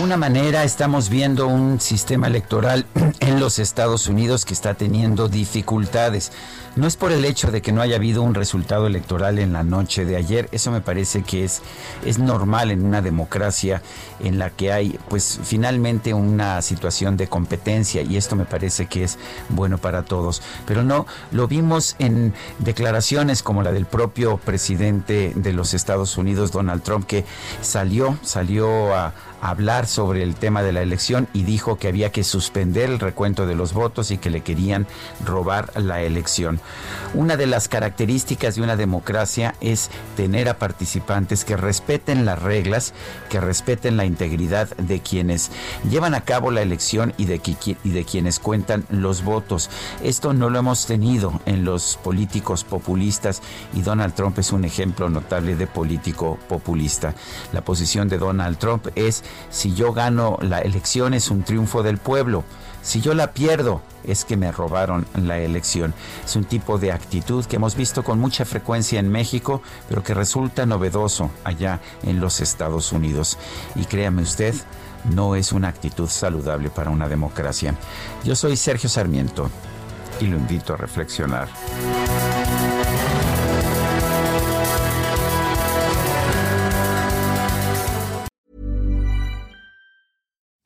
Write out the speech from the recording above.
Alguna manera estamos viendo un sistema electoral en los Estados Unidos que está teniendo dificultades. No es por el hecho de que no haya habido un resultado electoral en la noche de ayer, eso me parece que es, es normal en una democracia en la que hay pues finalmente una situación de competencia y esto me parece que es bueno para todos. Pero no, lo vimos en declaraciones como la del propio presidente de los Estados Unidos, Donald Trump, que salió, salió a hablar sobre el tema de la elección y dijo que había que suspender el recuento de los votos y que le querían robar la elección. Una de las características de una democracia es tener a participantes que respeten las reglas, que respeten la integridad de quienes llevan a cabo la elección y de, y de quienes cuentan los votos. Esto no lo hemos tenido en los políticos populistas y Donald Trump es un ejemplo notable de político populista. La posición de Donald Trump es si yo gano la elección es un triunfo del pueblo. Si yo la pierdo, es que me robaron la elección. Es un tipo de actitud que hemos visto con mucha frecuencia en México, pero que resulta novedoso allá en los Estados Unidos. Y créame usted, no es una actitud saludable para una democracia. Yo soy Sergio Sarmiento y lo invito a reflexionar.